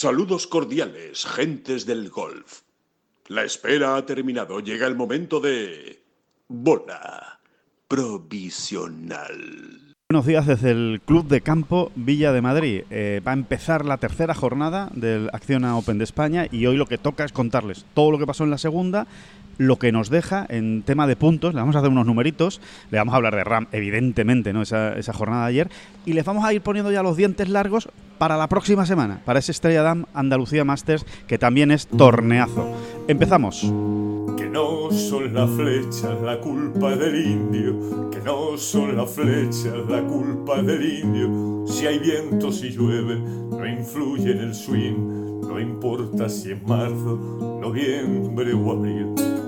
Saludos cordiales, gentes del golf. La espera ha terminado. Llega el momento de... Bola provisional. Buenos días desde el Club de Campo Villa de Madrid. Eh, va a empezar la tercera jornada del Acciona Open de España y hoy lo que toca es contarles todo lo que pasó en la segunda, lo que nos deja en tema de puntos. Le vamos a hacer unos numeritos, le vamos a hablar de RAM, evidentemente, ¿no? esa, esa jornada de ayer, y les vamos a ir poniendo ya los dientes largos para la próxima semana, para ese Estrella Dam Andalucía Masters, que también es torneazo. Empezamos. Que no son las flechas la culpa del indio, que no son las flechas la culpa del indio. Si hay viento, si llueve, no influye en el swing, no importa si es marzo, noviembre o abril.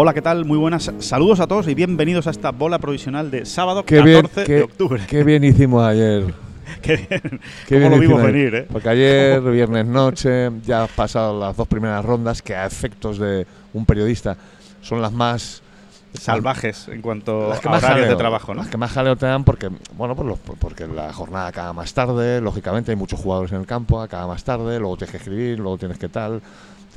Hola, ¿qué tal? Muy buenas. Saludos a todos y bienvenidos a esta bola provisional de sábado Qué 14 bien, de qué, octubre. qué bien hicimos ayer. Qué bien. Qué ¿Cómo bien lo vimos venir, eh? Porque ayer, viernes noche, ya has pasado las dos primeras rondas que a efectos de un periodista son las más Salvajes en cuanto las que a más horarios jaleo, de trabajo, ¿no? Las que más jaleo te dan porque, bueno, pues los- porque la jornada acaba más tarde, lógicamente hay muchos jugadores en el campo, acaba más tarde, luego tienes que escribir, luego tienes que tal,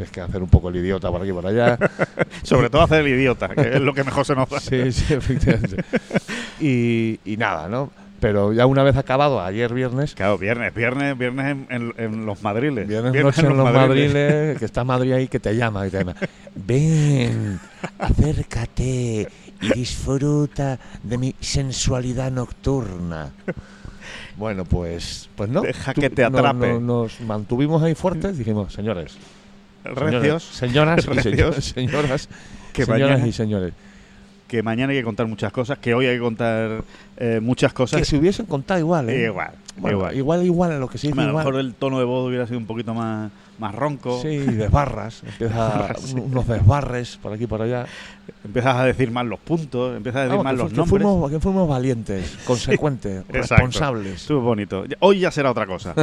tienes que hacer un poco el idiota por aquí y por allá. Sobre todo hacer el idiota, que es lo que mejor se nos da. Sí, sí, efectivamente. y, y nada, ¿no? Pero ya una vez acabado, ayer viernes, Claro, viernes, viernes, viernes en, en- en los madriles. Viernes, noche en los madriles, que está Madrid ahí que te llama y te llama. Ven, acércate y disfruta de mi sensualidad nocturna. Bueno, pues, pues no. Deja Tú- que te no- atrape. no- nos mantuvimos ahí fuertes, dijimos, señores, Recios, señoras, y Recios. señores, señoras, que señoras mañana, y señores, que mañana hay que contar muchas cosas, que hoy hay que contar eh, muchas cosas. que se hubiesen contado igual, ¿eh? Igual, Bueno, igual. igual, igual, en lo que se dice Hombre, a lo mejor el tono de voz hubiera sido un poquito más, más ronco. Sí, desbarras, empieza Sí. un- unos desbarres por aquí y por allá. Empiezas a decir mal los puntos, empiezas a decir Vamos, mal los que nombres. fuimos, que fuimos valientes, consecuentes, exacto. responsables. Estuvo bonito. Hoy ya será otra cosa.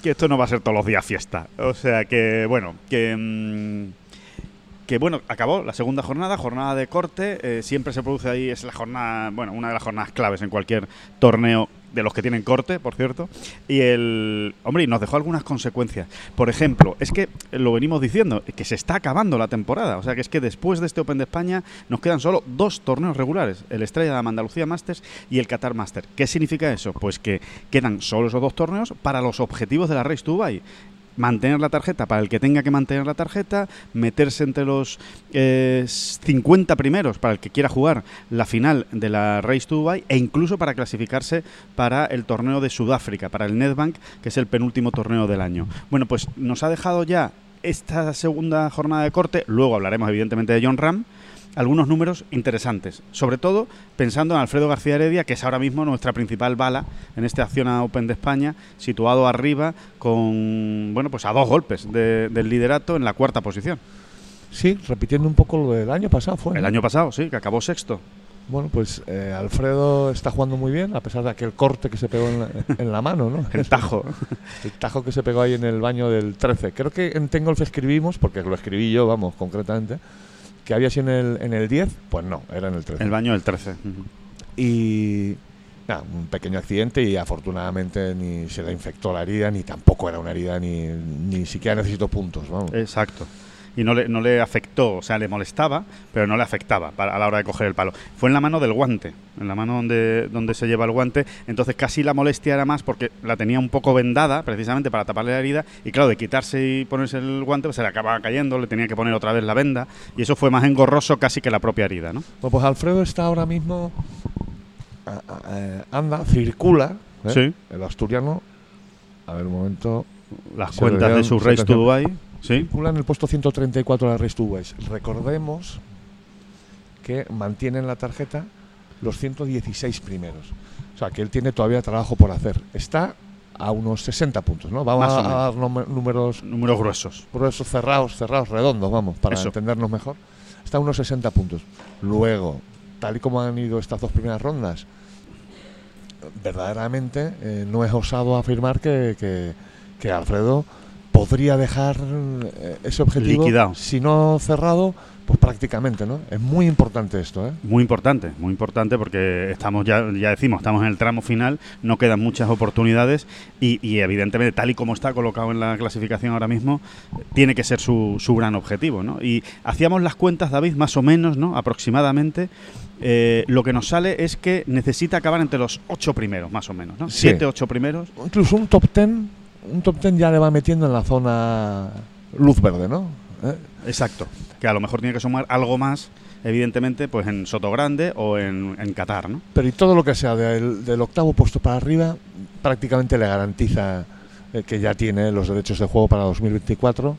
Que esto no va a ser todos los días fiesta. O sea que, bueno, que. mm, que bueno, acabó la segunda jornada, jornada de corte. eh, siempre se produce ahí, es la jornada, bueno, una de las jornadas claves en cualquier torneo de los que tienen corte, por cierto. Y el. Hombre, y nos dejó algunas consecuencias. Por ejemplo, es que lo venimos diciendo, que se está acabando la temporada. O sea, que es que después de este Open de España nos quedan solo dos torneos regulares: el Estrella de Andalucía Masters y el Qatar Master. ¿Qué significa eso? Pues que quedan solo esos dos torneos para los objetivos de la Race Dubai mantener la tarjeta para el que tenga que mantener la tarjeta, meterse entre los eh, 50 primeros para el que quiera jugar la final de la Race to Dubai e incluso para clasificarse para el torneo de Sudáfrica, para el Netbank, que es el penúltimo torneo del año. Bueno, pues nos ha dejado ya esta segunda jornada de corte, luego hablaremos evidentemente de John Ram, algunos números interesantes, sobre todo pensando en Alfredo García Heredia, que es ahora mismo nuestra principal bala en este Acciona Open de España, situado arriba con, bueno, pues a dos golpes de- del liderato en la cuarta posición. Sí, repitiendo un poco lo del año pasado fue. El año pasado, sí, que acabó sexto. Bueno, pues eh, Alfredo está jugando muy bien, a pesar de aquel corte que se pegó en la, en la mano, ¿no? El tajo. El tajo que se pegó ahí en el baño del 13. Creo que en Tengolf escribimos, porque lo escribí yo, vamos, concretamente, que había sido en el, en el 10. Pues no, era en el 13. El baño del 13. Ujú. Y nada, un pequeño accidente y afortunadamente ni se le infectó la herida, ni tampoco era una herida, ni, ni siquiera necesitó puntos, vamos. Exacto. Y no le, no le afectó, o sea, le molestaba, pero no le afectaba para- a la hora de coger el palo. Fue en la mano del guante, en la mano donde, donde se lleva el guante. Entonces casi la molestia era más porque la tenía un poco vendada, precisamente para taparle la herida. Y claro, de quitarse y ponerse el guante, pues se le acababa cayendo, le tenía que poner otra vez la venda. Y eso fue más engorroso casi que la propia herida, ¿no? Bueno, pues Alfredo está ahora mismo, anda, circula, ¿eh? Sí. el asturiano, a ver un momento, Las cuentas de su Race to veían- Dubai. Sí. circula en el puesto 134 de la Race to Dubai. Recordemos que mantiene en la tarjeta los 116 primeros. O sea, que él tiene todavía trabajo por hacer. Está a unos 60 puntos, ¿no? Vamos a, dar núme- números Números gruesos. gruesos cerrados, cerrados, redondos, vamos, para Eso. entendernos mejor. Está a unos 60 puntos. Luego, tal y como han ido estas dos primeras rondas, verdaderamente eh, no es osado afirmar que, que- que Alfredo podría dejar eh, ese objetivo, Liquidado. si no cerrado, pues prácticamente, ¿no? Es muy importante esto, ¿eh? Muy importante, muy importante porque estamos ya, ya decimos, estamos en el tramo final, no quedan muchas oportunidades y, y evidentemente tal y como está colocado en la clasificación ahora mismo, tiene que ser su, su gran objetivo, ¿no? Y hacíamos las cuentas, David, más o menos, ¿no? Aproximadamente, eh, lo que nos sale es que necesita acabar entre los ocho primeros, más o menos, ¿no? Sí. Siete, ocho primeros. Incluso un top ten, un top ten ya le va metiendo en la zona luz verde, ¿no? ¿Eh? Exacto. Que a lo mejor tiene que sumar algo más, evidentemente, pues en Soto Grande o en, en Qatar, ¿no? Pero y todo lo que sea del, del octavo puesto para arriba prácticamente le garantiza eh, que ya tiene los derechos de juego para 2024.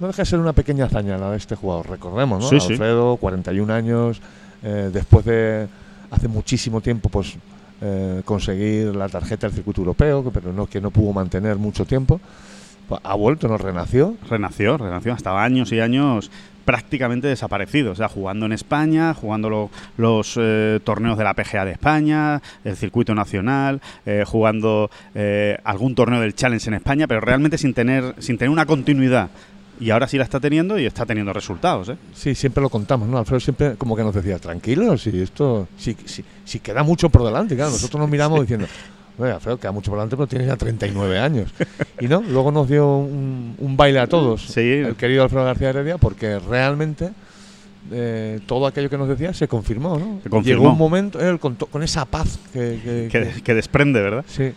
No deja de ser una pequeña hazaña la de este jugador. Recordemos, ¿no? Sí, sí. Alfredo, 41 años, eh, después de hace muchísimo tiempo, pues eh, conseguir la tarjeta del circuito europeo, pero no que no pudo mantener mucho tiempo. Pues, ha vuelto, nos renació. Renació, renació, estaba años y años prácticamente desaparecido, o sea, jugando en España, jugando lo- los eh, torneos de la PGA de España, el circuito nacional, eh, jugando algún torneo del Challenge en España, pero realmente sin tener, sin tener una continuidad. Y ahora sí la está teniendo y está teniendo resultados. ¿eh? Sí, siempre lo contamos, ¿no? Alfredo siempre como que nos decía, tranquilos, si esto, si, si, si queda mucho por delante, claro, nosotros nos miramos diciendo, oye, Alfredo, queda mucho por delante, pero tienes ya 39 años. Y no, luego nos dio un, un baile a todos, Sí. el querido Alfredo García Heredia, porque realmente eh, todo aquello que nos decía se confirmó, ¿no? Se confirmó. Llegó un momento, él con, to- con esa paz que... que- Que, que- que desprende, ¿verdad? sí,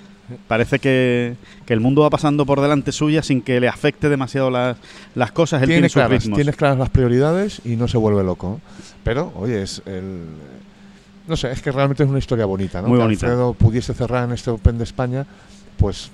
Parece que, que el mundo va pasando por delante suya sin que le afecte demasiado las, las cosas. Él tiene, tiene sus claras, ritmos. tienes claras las prioridades y no se vuelve loco. Pero, oye, es el. No sé, es que realmente es una historia bonita, ¿no? Muy que bonita. Alfredo pudiese cerrar en este Open de España, pues,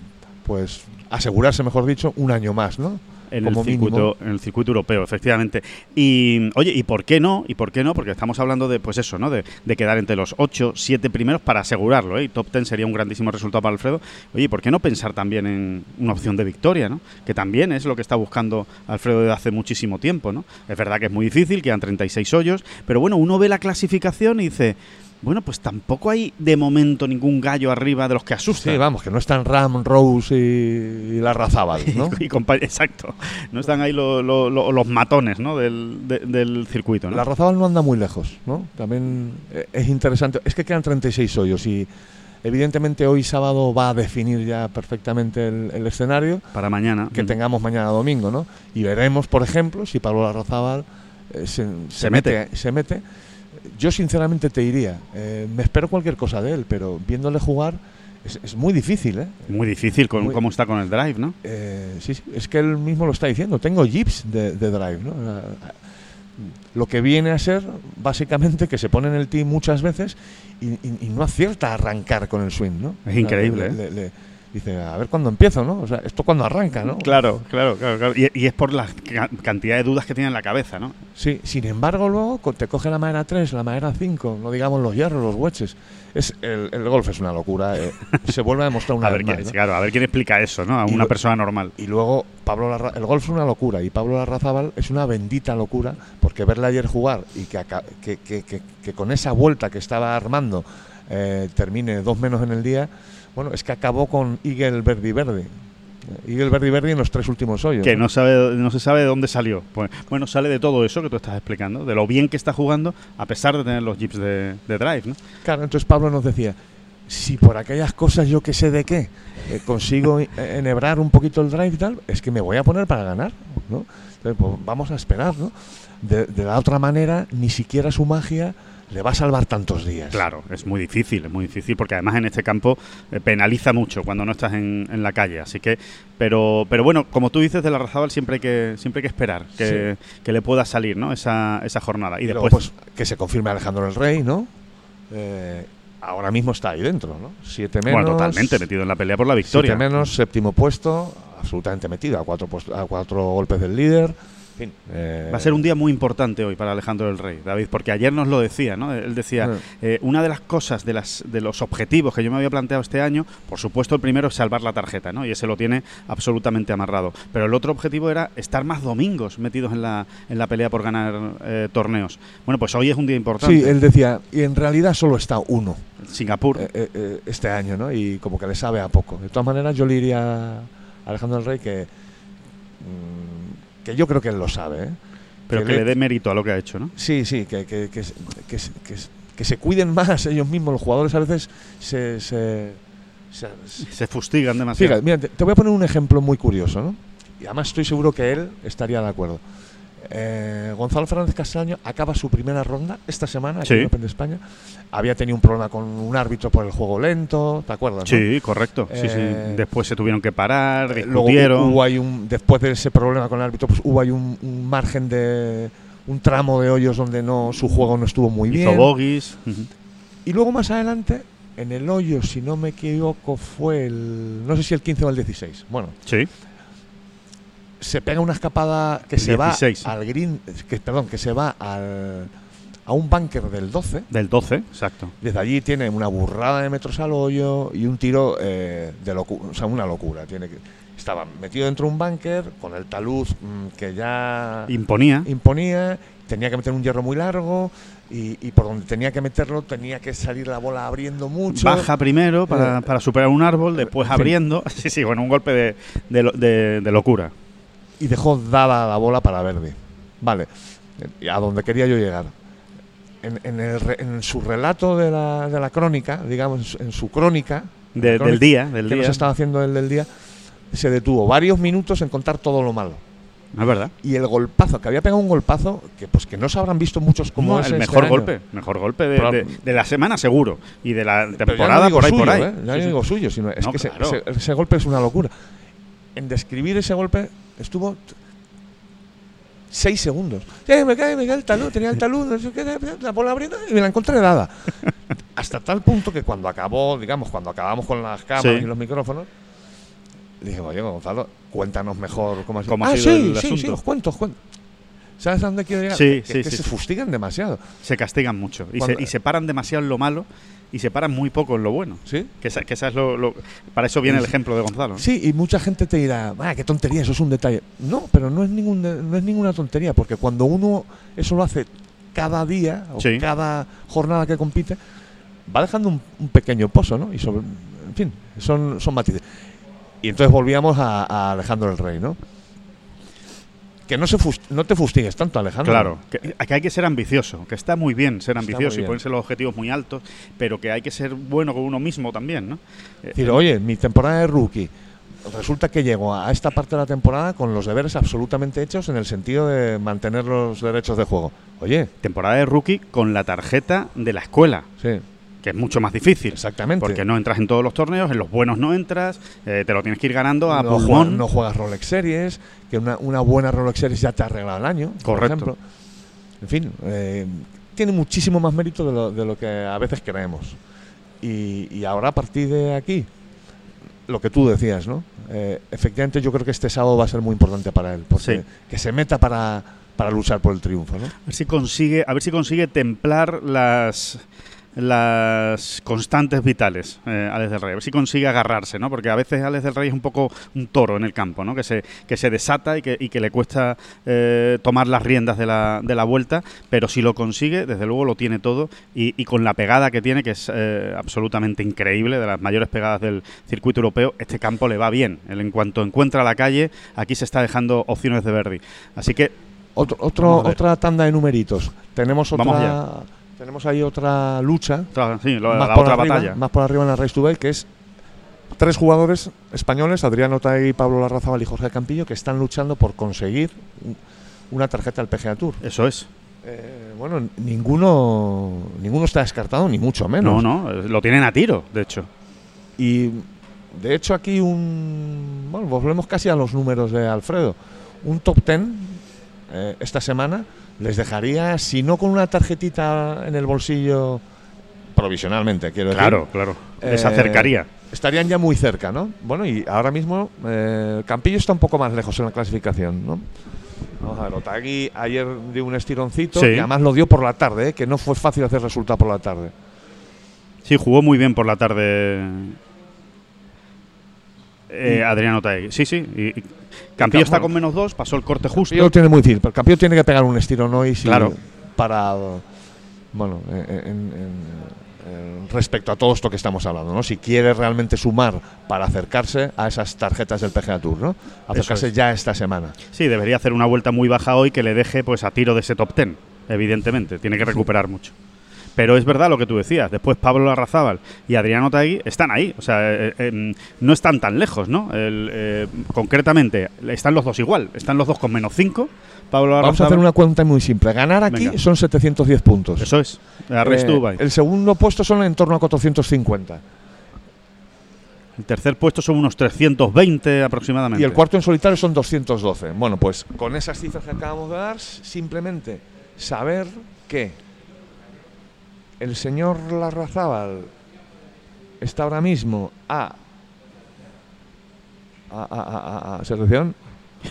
pues asegurarse, mejor dicho, un año más, ¿no? En el circuito en el circuito europeo efectivamente. Y oye y por qué no y por qué no porque estamos hablando de pues eso no de, de quedar entre los 8 7 primeros para asegurarlo ¿eh? y top 10 sería un grandísimo resultado para Alfredo. Oye ¿y por qué no pensar también en una opción de victoria no que también es lo que está buscando Alfredo desde hace muchísimo tiempo no es verdad que es muy difícil quedan 36 hoyos pero bueno uno ve la clasificación y dice bueno, pues tampoco hay de momento ningún gallo arriba de los que asustan. Sí, vamos, que no están Ram, Rose y, y la Razábal, ¿no? y exacto. No están ahí lo- lo- lo- los matones ¿no? del, de- del circuito. ¿no? La Razábal no anda muy lejos, ¿no? También eh, es interesante. Es que quedan 36 hoyos y evidentemente hoy sábado va a definir ya perfectamente el- el escenario. Para mañana. que Mm. tengamos mañana domingo, ¿no? Y veremos, por ejemplo, si Pablo Larrazábal eh, se, se Se mete. mete. se mete. Yo sinceramente te diría, eh, me espero cualquier cosa de él, pero viéndole jugar es, es muy difícil, ¿eh? Muy difícil con Muy- cómo está con el drive, ¿no? Eh, sí, es que él mismo lo está diciendo. Tengo jeeps de, de drive, ¿no? Ah, Lo que viene a ser, básicamente, que se pone en el team muchas veces y, y- y no acierta a arrancar con el swing, ¿no? Es increíble, le- le- le- dice, a ver cuándo empiezo, ¿no? O sea, esto cuando arranca, ¿no? Claro, claro, claro. claro. Y, y es por la ca- cantidad de dudas que tiene en la cabeza, ¿no? Sí, sin embargo, luego te coge la madera 3, la madera 5, no digamos los hierros, los wedges. Es, el, el golf es una locura. eh, se vuelve a demostrar una a ver, quién, más, ¿no? claro, a ver quién explica eso, ¿no? A Y una lo- persona normal. Y luego, Pablo Larra- el golf es una locura y Pablo Larrazábal es una bendita locura porque verle ayer jugar y que, que- que- que con esa vuelta que estaba armando eh, termine dos menos en el día, bueno, es que acabó con Eagle Verdi Verdi. Eagle Verdi Verdi en los tres últimos hoyos. Que no, sabe, no se sabe de dónde salió. Pues, bueno, sale de todo eso que tú estás explicando, de lo bien que está jugando, a pesar de tener los jeeps de, de drive, ¿no? Claro, entonces Pablo nos decía, si por aquellas cosas yo que sé de qué eh, consigo eh, enhebrar un poquito el drive y tal, es que me voy a poner para ganar, ¿no? Entonces, pues, vamos a esperar, ¿no? De, de la otra manera, ni siquiera su magia le va a salvar tantos días. Claro, es muy difícil, es muy difícil porque además en este campo eh, penaliza mucho cuando no estás en, en la calle. Así que, pero, pero bueno, como tú dices de la Razabal siempre hay que siempre hay que esperar que, que le pueda salir, ¿no? Esa, esa jornada y, Y después luego, pues, que se confirme Alejandro el Rey, ¿no? Eh, ahora mismo está ahí dentro, ¿no? Siete menos. bueno, totalmente metido en la pelea por la victoria. Siete menos, séptimo puesto, absolutamente metido, a cuatro, a cuatro golpes del líder. Fin, eh, Va a ser un día muy importante hoy para Alejandro del Rey, David, porque ayer nos lo decía, ¿no? Él decía, Ah. eh, una de las cosas, de, las, de los objetivos que yo me había planteado este año, por supuesto el primero es salvar la tarjeta, ¿no? Y ese lo tiene absolutamente amarrado. Pero el otro objetivo era estar más domingos metidos en la, en la pelea por ganar eh, torneos. Bueno, pues hoy es un día importante. Sí, él decía, y en realidad solo está uno Singapur. eh, eh, eh, este año, ¿no? Y como que le sabe a poco. De todas maneras, yo le diría a Alejandro del Rey que, mm, que yo creo que él lo sabe, ¿eh? pero que le dé mérito a lo que ha hecho, ¿no? Sí, sí, que, que, que, que, que- que se cuiden más ellos mismos. Los jugadores a veces se... se, se- se- Se fustigan demasiado. Fíjate, mira, te, te voy a poner un ejemplo muy curioso, ¿no? Y además estoy seguro que él estaría de acuerdo. Eh, Gonzalo Fernández Castaño acaba su primera ronda esta semana aquí Sí. en el Open de España. Había tenido un problema con un árbitro por el juego lento, ¿te acuerdas? no? Sí, correcto. Sí, Eh, sí. Después se tuvieron que parar, Eh, Luego discutieron. hubo ahí un, después de ese problema con el árbitro, pues hubo ahí un, un margen de un tramo de hoyos donde no su juego no estuvo muy hizo bien. bogies. Y luego más adelante, en el hoyo, si no me equivoco, fue el no sé si el 15 o el 16. Bueno, Sí. Se pega una escapada que se 16. va al green, que perdón, que se va al, a un bunker del 12. Del 12, exacto. Desde allí tiene una burrada de metros al hoyo y un tiro eh, de locura, o sea, una locura. Tiene que, estaba metido dentro de un bunker con el talud mm, que ya Imponía. imponía, tenía que meter un hierro muy largo y, y por donde tenía que meterlo tenía que salir la bola abriendo mucho. Baja primero para, Eh, para superar un árbol, después fin. abriendo. Sí, sí, bueno, un golpe de, de- de locura. Y dejó dada la bola para Verdi. Vale, y a donde quería yo llegar. En, en el en su relato de la, de la crónica, digamos, en su- crónica, De- crónica del día, del que día. nos estaba haciendo el del día, se detuvo varios minutos en contar todo lo malo. No es verdad. Y el golpazo, que había pegado un golpazo que pues que no se habrán visto muchos como No, ese el este mejor año. golpe, mejor golpe de, de- de la semana seguro y de la no temporada por ahí por ahí. ¿eh? Ya Sí, no sí. digo suyo, sino es que ese- claro. ese, ese golpe es una locura. En describir ese golpe estuvo seis segundos. Eh, me cae, me cae el talud, tenía el talud, no sé qué, la bola abriendo y me la encontré dada. Hasta tal punto que cuando acabó, digamos, cuando acabamos con las cámaras Sí. y los micrófonos, dije, oye, Gonzalo, cuéntanos mejor cómo ha sido. ¿Cómo ha ah, sido sí, el sí, sí, asunto? os cuento, os cuento. ¿Sabes a dónde quiero llegar? Sí, que, sí, que sí, se fustigan demasiado. Se castigan mucho y se, y se paran demasiado en lo malo y se paran muy poco en lo bueno. ¿Sí? Que, esa, que esa es lo, lo- Para eso viene el ejemplo de Gonzalo. ¿no? Sí, y mucha gente te dirá, ah, qué tontería, eso es un detalle. No, pero no es, ningún no es ninguna tontería, porque cuando uno eso lo hace cada día o Sí. cada jornada que compite, va dejando un, un pequeño pozo, ¿no? Y sobre, en fin, son, son matices. Y entonces volvíamos a, a Alejandro el Rey, ¿no? Que no, se no te fustigues tanto, Alejandro. Claro, que, que hay que ser ambicioso, que está muy bien ser ambicioso y ponerse los objetivos muy altos, pero que hay que ser bueno con uno mismo también, ¿no? Eh, Es decir, oye, mi temporada de rookie, resulta que llego a esta parte de la temporada con los deberes absolutamente hechos en el sentido de mantener los derechos de juego. Oye, temporada de rookie con la tarjeta de la escuela, sí, que es mucho más difícil. exactamente. Porque no entras en todos los torneos, en los buenos no entras, eh, te lo tienes que ir ganando a no, no juegas Rolex Series, que una, una buena Rolex Series ya te ha arreglado el año, por Correcto. ejemplo. En fin, eh, tiene muchísimo más mérito de lo, de lo que a veces creemos. Y, y ahora a partir de aquí, lo que tú decías, ¿no? Eh, efectivamente yo creo que este sábado va a ser muy importante para él, porque Sí. que se meta para, para luchar por el triunfo, ¿no? A ver si consigue, a ver si consigue templar las las constantes vitales, eh, Alex del Rey. A ver si consigue agarrarse, ¿no? Porque a veces Alex del Rey es un poco un toro en el campo, ¿no? Que se, que se desata y que, y que le cuesta eh, tomar las riendas de la, de la vuelta, pero si lo consigue, desde luego lo tiene todo y, y con la pegada que tiene, que es eh, absolutamente increíble, de las mayores pegadas del circuito europeo, este campo le va bien. Él en cuanto encuentra la calle, aquí se está dejando opciones de Verdi. Así que Otro, otro- otra tanda de numeritos. Tenemos Vamos otra, tenemos ahí otra lucha otra- sí, lo- más la por otra arriba, batalla. Más por arriba en la Race to Bay, que es tres jugadores españoles, Adriano Taegui, Pablo Larrazábal y Jorge Campillo, que están luchando por conseguir un- una tarjeta al PGA Tour. Eso es. Eh, bueno, ninguno ninguno está descartado, ni mucho No, menos. no, eh, lo tienen a tiro, de hecho. Y de hecho aquí un... Bueno, volvemos casi a los números de Alfredo. Un top ten eh, esta semana les dejaría, si no con una tarjetita en el bolsillo, provisionalmente, quiero decir. Claro, claro. Les Eh, acercaría. estarían ya muy cerca, ¿no? Bueno, y ahora mismo eh, Campillo está un poco más lejos en la clasificación, ¿no? Vamos a ver, Otagui ayer dio un estironcito Sí. y además lo dio por la tarde, ¿eh? que no fue fácil hacer resultado por la tarde. Sí, jugó muy bien por la tarde. Eh, Adriano Taegui. Sí, sí. Y, y Campillo está con menos dos, pasó el corte justo. Campillo lo tiene muy difícil, pero Campillo tiene que pegar un estirón hoy si- Claro. para bueno, en- en- en- en- respecto a todo esto que estamos hablando, ¿no? Si quiere realmente sumar para acercarse a esas tarjetas del PGA Tour, ¿no? Acercarse es. ya esta semana. Sí, debería hacer una vuelta muy baja hoy que le deje pues a tiro de ese top ten, evidentemente. Tiene que recuperar mucho. Pero es verdad lo que tú decías. Después Pablo Larrazábal y Adriano Taegui están ahí. O sea, eh, eh, no están tan lejos, ¿no? El, eh, concretamente, están los dos igual. Están los dos con menos 5. Pablo Vamos a hacer una cuenta muy simple. Ganar aquí Venga. son 710 puntos. Eso es. El segundo puesto son en torno a 450. El tercer puesto son unos 320 aproximadamente. Y el cuarto en solitario son 212. Bueno, pues con esas cifras que acabamos de dar, simplemente saber que el señor Larrazábal está ahora mismo a. a, a, a- a- selección.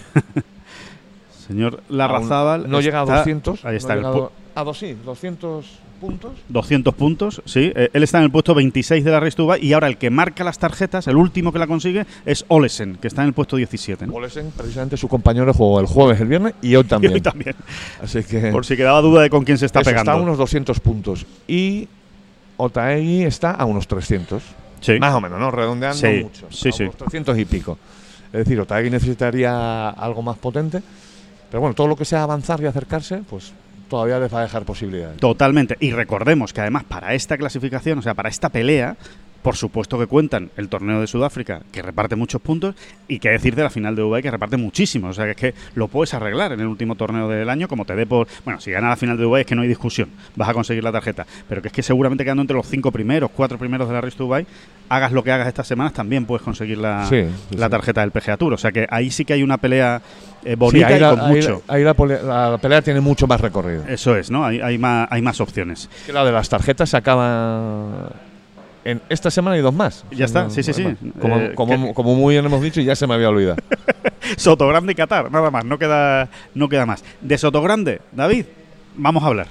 Señor Larrazábal. No llega a está- 200. Ahí no está. el llega a a dos, sí, 200 puntos. 200 puntos, sí. Eh, él está en el puesto 26 de la Dubai y ahora el que marca las tarjetas, el último que la consigue, es Olesen, que está en el puesto 17. ¿no? Olesen, precisamente su compañero juego el jueves, el viernes y hoy Y también. hoy también. Así que. Por si quedaba duda de con quién se está Eso, pegando. a unos 200 puntos. Y Otaegui está a unos 300. Sí. Más o menos, ¿no? Redondeando Sí, mucho. sí, a sí. unos 300 y pico. Es decir, Otaegui necesitaría algo más potente. Pero bueno, todo lo que sea avanzar y acercarse, pues todavía les va a dejar posibilidades. Totalmente. Y recordemos que además para esta clasificación, o sea, para esta pelea, por supuesto que cuentan el torneo de Sudáfrica, que reparte muchos puntos, y que decir de la final de Dubai, que reparte muchísimos. O sea, que es que lo puedes arreglar en el último torneo del año, como te dé por. Bueno, si gana la final de Dubai es que no hay discusión, vas a conseguir la tarjeta. Pero que es que seguramente quedando entre los cinco primeros, cuatro primeros de la Race Dubai, hagas lo que hagas estas semanas, también puedes conseguir la, Sí, sí, la tarjeta del PGA Tour. O sea, que ahí sí que hay una pelea eh, Sí, bonita ahí y la, con ahí mucho. la- ahí la pelea tiene mucho más recorrido. Eso es, ¿no? Hay, hay, más, hay más opciones. Que la de las tarjetas se acaba en esta semana y dos más. Ya está, sí, sí, sí. Como, Eh, como, muy bien hemos dicho, y ya se me había olvidado. Sotogrande y Qatar, nada más, no queda, no queda más. De Sotogrande, David, vamos a hablar.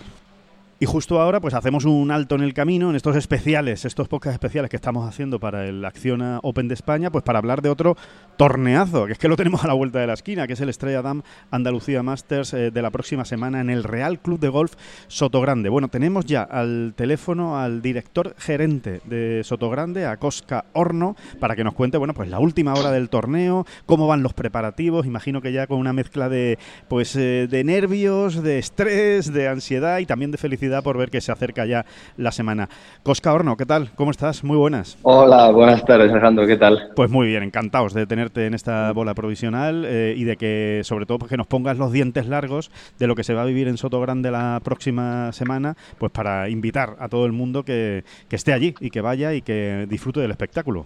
Y justo ahora, pues hacemos un alto en el camino, en estos especiales, estos podcasts especiales que estamos haciendo para el Acciona Open de España, pues para hablar de otro torneazo, que es que lo tenemos a la vuelta de la esquina, que es el Estrella Dam Andalucía Masters eh, de la próxima semana en el Real Club de Golf Sotogrande. Bueno, tenemos ya al teléfono al director gerente de Sotogrande, a Cosca Horno, para que nos cuente, bueno, pues la última hora del torneo, cómo van los preparativos, imagino que ya con una mezcla de, pues, eh, de nervios, de estrés, de ansiedad y también de felicidad por ver que se acerca ya la semana. Cosca Horno, ¿qué tal? ¿Cómo estás? Muy buenas. Hola, buenas tardes, Alejandro, ¿qué tal? Pues muy bien, encantados de tenerte en esta bola provisional eh, y de que, sobre todo, pues que nos pongas los dientes largos de lo que se va a vivir en Soto Grande la próxima semana, pues para invitar a todo el mundo que, que esté allí y que vaya y que disfrute del espectáculo.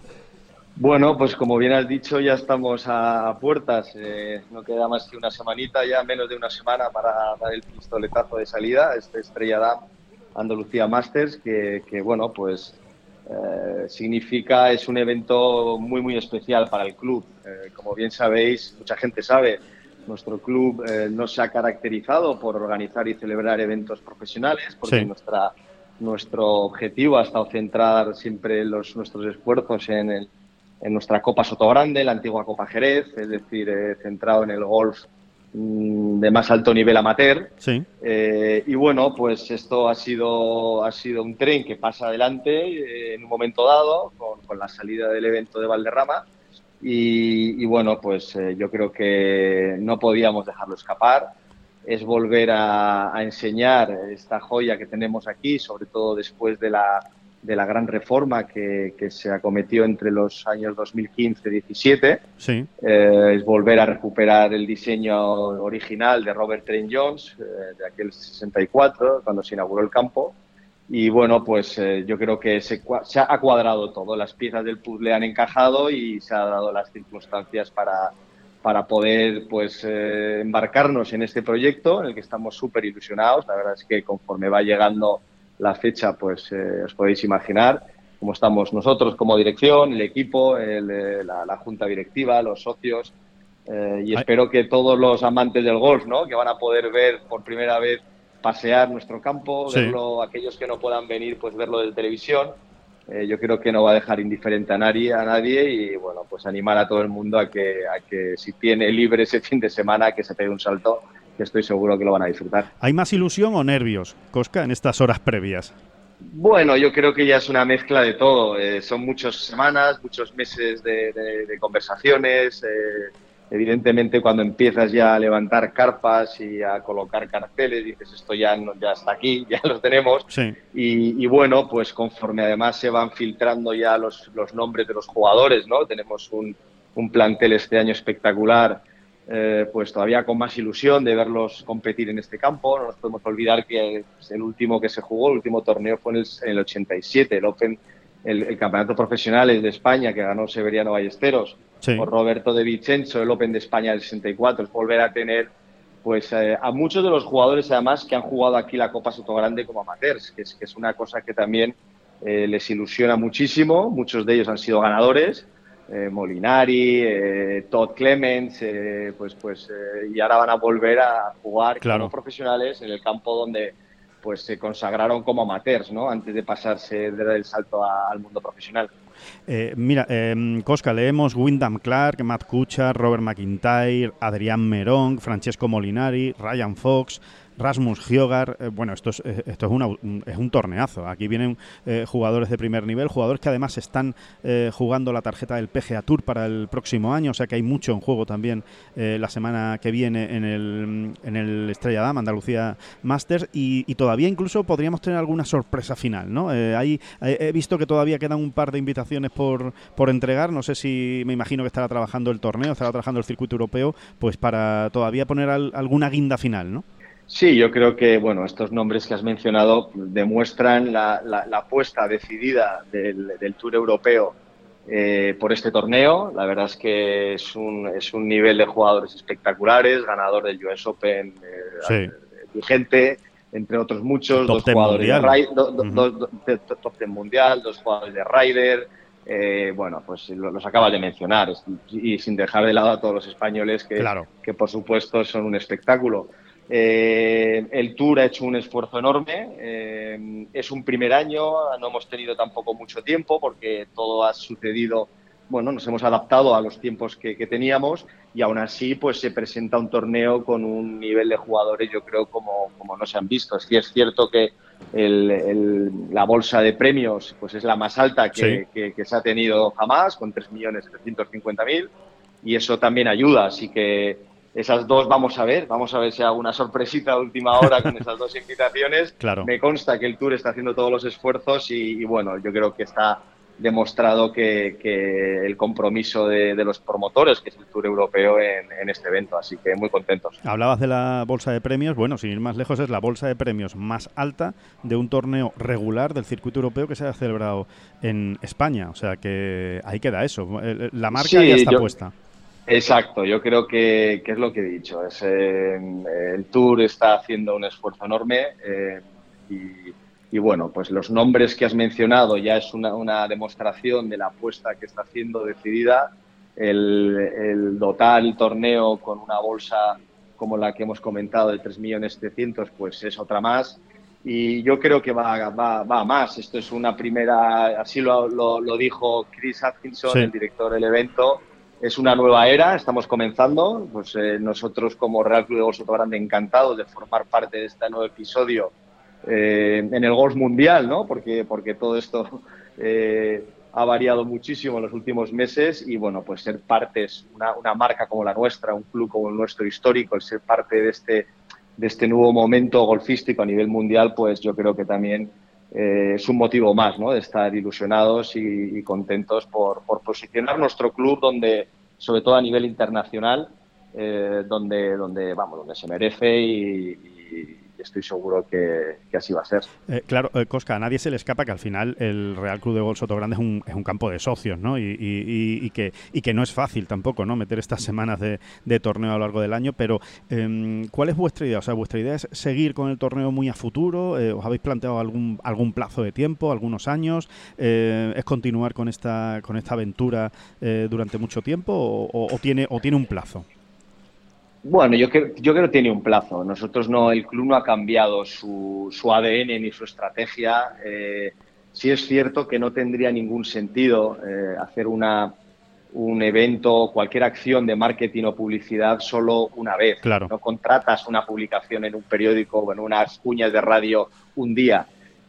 Bueno, pues como bien has dicho, ya estamos a puertas. eh, no queda más que una semanita, ya menos de una semana para dar el pistoletazo de salida, este Estrella Dam Andalucía Masters, que, que, bueno, pues eh, significa, es un evento muy, muy especial para el club. Eh, como bien sabéis, mucha gente sabe, nuestro club eh, no se ha caracterizado por organizar y celebrar eventos profesionales, porque Sí. nuestra, nuestro objetivo ha estado centrar siempre los, nuestros esfuerzos en, el- en nuestra Copa Sotogrande, la antigua Copa Jerez, es decir, eh, centrado en el golf de más alto nivel amateur. Sí, Eh, y bueno, pues esto ha sido, ha sido un tren que pasa adelante eh, en un momento dado con, con la salida del evento de Valderrama. Y, y bueno, pues eh, yo creo que no podíamos dejarlo escapar. Es volver a, a enseñar esta joya que tenemos aquí, sobre todo después de la, de la gran reforma que, que se acometió entre los años 2015-17 sí, eh, es volver a recuperar el diseño original de Robert Trent Jones, eh, de aquel 64, cuando se inauguró el campo. Y bueno, pues eh, yo creo que se, se ha cuadrado todo, las piezas del puzzle han encajado y se han dado las circunstancias para, para poder pues eh, embarcarnos en este proyecto en el que estamos súper ilusionados. La verdad es que conforme va llegando la fecha, pues eh, os podéis imaginar cómo estamos nosotros como dirección, el equipo, el, eh, la, la junta directiva, los socios, eh, y espero que todos los amantes del golf, ¿no? Que van a poder ver por primera vez pasear nuestro campo, verlo, aquellos que no puedan venir, pues verlo de televisión. Eh, yo creo que no va a dejar indiferente a nadie, a nadie y bueno, pues animar a todo el mundo a que, a que si tiene libre ese fin de semana, que se pegue un salto, que estoy seguro que lo van a disfrutar. ¿Hay más ilusión o nervios, Cosca, en estas horas previas? Bueno, yo creo que ya es una mezcla de todo. Eh, son muchas semanas, muchos meses de, conversaciones. Eh, evidentemente, cuando empiezas ya a levantar carpas y a colocar carteles, dices esto ya, ya está aquí, ya lo tenemos. Y, bueno, pues conforme además se van filtrando ya los, los nombres de los jugadores, ¿no? Tenemos un, un plantel este año espectacular eh, pues todavía con más ilusión de verlos competir en este campo. No nos podemos olvidar que el último que se jugó, el último torneo fue en el, 87, el Open, el, campeonato profesional de España que ganó Severiano Ballesteros, o Roberto de Vicenzo, el Open de España del 64. Es volver a tener pues eh, a muchos de los jugadores además que han jugado aquí la Copa Sotogrande como amateurs, que es, que es una cosa que también eh, les ilusiona muchísimo. Muchos de ellos han sido ganadores eh, Molinari, eh, Todd Clemens, eh, pues, pues, y ahora van a volver a jugar como profesionales en el campo donde pues se consagraron como amateurs, ¿no? Antes de pasarse del salto al mundo profesional. mira, Cosca, leemos Wyndham Clark, Matt Kuchar, Robert McIntyre, Adrián Merong, Francesco Molinari, Ryan Fox, Rasmus Giogar, eh, bueno, esto es, eh, esto es, un, es un torneazo. Aquí vienen eh, jugadores de primer nivel, jugadores que además están jugando la tarjeta del PGA Tour para el próximo año, o sea que hay mucho en juego también la semana que viene en el, en el Estrella Dama, Andalucía Masters, y, todavía incluso podríamos tener alguna sorpresa final, ¿no? hay, he visto que todavía quedan un par de invitaciones por, por entregar, no sé si me imagino que estará trabajando el torneo, estará trabajando el circuito europeo, pues para todavía poner alguna guinda final, ¿no? Sí, yo creo que bueno, estos nombres que has mencionado demuestran la, apuesta decidida del, Tour Europeo eh, por este torneo. La verdad es que es un, es un nivel de jugadores espectaculares, ganador del US Open eh, vigente, entre otros muchos, dos jugadores de, top ten mundial, dos jugadores de Ryder. Eh, bueno, pues los acabas de mencionar y sin dejar de lado a todos los españoles que, que por supuesto son un espectáculo. Eh, el Tour ha hecho un esfuerzo enorme. Eh, es un primer año, no hemos tenido tampoco mucho tiempo porque todo ha sucedido. Bueno, nos hemos adaptado a los tiempos que, teníamos y aún así, pues se presenta un torneo con un nivel de jugadores, yo creo, como, como no se han visto. Sí es cierto que la bolsa de premios, pues es la más alta que, que se ha tenido jamás, con 3.750.000 y eso también ayuda. Así que esas dos vamos a ver, vamos a ver si hago una sorpresita de última hora con esas dos invitaciones. Claro. Me consta que el Tour está haciendo todos los esfuerzos y, bueno, yo creo que está demostrado que, el compromiso de, los promotores, que es el Tour Europeo, en, este evento. Así que muy contentos. Hablabas de la bolsa de premios. Bueno, sin ir más lejos, es la bolsa de premios más alta de un torneo regular del circuito europeo que se ha celebrado en España. O sea que ahí queda eso. La marca ya está puesta. Exacto, yo creo que, es lo que he dicho. Es, eh, el Tour está haciendo un esfuerzo enorme eh, y, bueno, pues los nombres que has mencionado ya es una, demostración de la apuesta que está haciendo decidida. El, dotar el torneo con una bolsa como la que hemos comentado de 3.700.000, pues es otra más. Y yo creo que va, va, va, a más. Esto es una primera, así lo, lo, dijo Chris Atkinson, el director del evento es una nueva era, estamos comenzando. Pues eh, nosotros como Real Club de Golf Grande encantados de formar parte de este nuevo episodio eh, en el golf mundial, ¿no? Porque, porque todo esto eh, ha variado muchísimo en los últimos meses y bueno, pues ser parte, es una, una, marca como la nuestra, un club como el nuestro histórico, el ser parte de este, de este nuevo momento golfístico a nivel mundial, pues yo creo que también eh, es un motivo más ¿no? de estar ilusionados y, contentos por, posicionar nuestro club donde, sobre todo a nivel internacional, eh, donde, donde, vamos, donde se merece y, estoy seguro que, así va a ser. Eh, claro, eh, Cosca, a nadie se le escapa que al final el Real Club de Gol Grande es un, es un campo de socios, ¿no? Y, que, y que no es fácil tampoco, ¿no? Meter estas semanas de, torneo a lo largo del año, pero em, ¿cuál es vuestra idea? O sea, ¿vuestra idea es seguir con el torneo muy a futuro? Eh, ¿Os habéis planteado algún, algún plazo de tiempo, algunos años? ¿Es continuar con esta, con esta aventura durante mucho tiempo o, tiene, o tiene un plazo? Bueno, yo creo, yo creo que tiene un plazo. Nosotros no, el club no ha cambiado su, su ADN ni su estrategia. Eh, sí es cierto que no tendría ningún sentido eh, hacer una, un evento, cualquier acción de marketing o publicidad solo una vez. Claro. No contratas una publicación en un periódico o en unas cuñas de radio un día.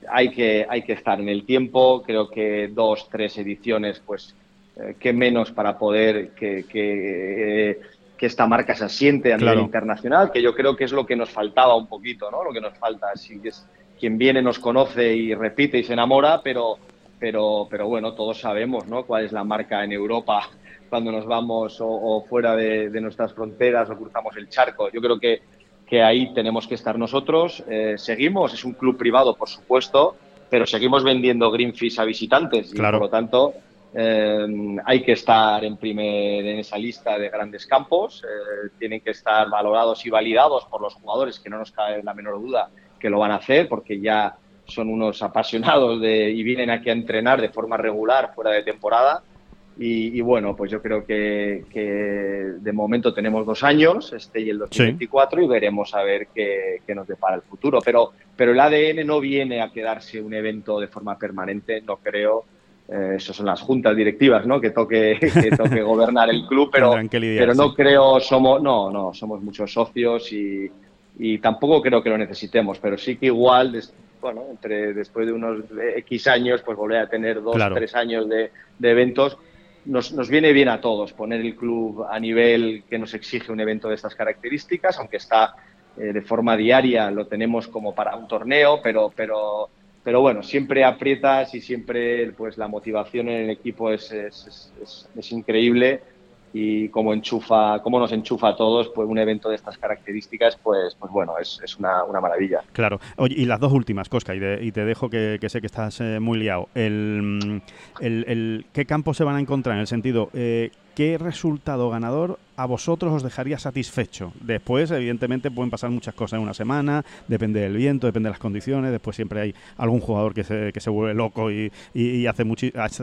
Hay que, hay que estar en el tiempo. Creo que dos, tres ediciones, pues, eh, qué menos para poder que, que, eh, que esta marca se asiente a Claro. nivel internacional, que yo creo que es lo que nos faltaba un poquito, ¿no? Lo que nos falta. Si es, quien viene nos conoce y repite y se enamora, pero, pero, pero bueno, todos sabemos, ¿no? Cuál es la marca en Europa cuando nos vamos o, o fuera de, de nuestras fronteras o cruzamos el charco. Yo creo que, que ahí tenemos que estar nosotros. Eh, seguimos, es un club privado, por supuesto, pero seguimos vendiendo Greenfish a visitantes y por lo tanto eh, hay que estar en, primer, en esa lista de grandes campos, eh, tienen que estar valorados y validados por los jugadores, que no nos cabe la menor duda que lo van a hacer, porque ya son unos apasionados de, y vienen aquí a entrenar de forma regular fuera de temporada. Y, y bueno, pues yo creo que, que de momento tenemos dos años, este y el 2024, y veremos a ver qué, qué nos depara el futuro. Pero, pero el ADN no viene a quedarse un evento de forma permanente, no creo. Eh, eso son las juntas directivas, ¿no? Que toque, que toque gobernar el club, pero, lidiar, pero no sí. creo, somos, no, no, somos muchos socios y, y tampoco creo que lo necesitemos, pero sí que igual, des- bueno, entre después de unos X años, pues volver a tener dos, Claro. tres años de, de eventos, nos, nos viene bien a todos poner el club a nivel que nos exige un evento de estas características, aunque está eh, de forma diaria, lo tenemos como para un torneo, pero, pero, pero bueno, siempre aprietas y siempre pues la motivación en el equipo es, es, es- increíble y como enchufa, cómo nos enchufa a todos, pues un evento de estas características, pues, pues bueno, es, es una, una maravilla. Claro. Oye, y las dos últimas, Cosca, y, de- y te dejo que, que sé que estás eh, muy liado. El, el- el- ¿Qué campos se van a encontrar? En el sentido, eh, ¿qué resultado ganador a vosotros os dejaría satisfecho? Después, evidentemente, pueden pasar muchas cosas en una semana, depende del viento, depende de las condiciones, después siempre hay algún jugador que se, que se vuelve loco y, hace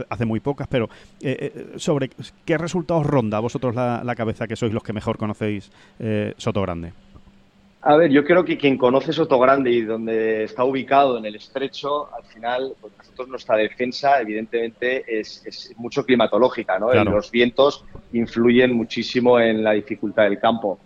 hace muy pocas, pero eh, eh, sobre qué resultados ronda a vosotros la, la cabeza, que sois los que mejor conocéis eh, Soto Grande. A ver, yo creo que quien conoce Soto Grande y donde está ubicado en el estrecho, al final, pues nosotros nuestra defensa, evidentemente, es, es mucho climatológica, ¿no? Claro. Los vientos influyen muchísimo en la dificultad del campo.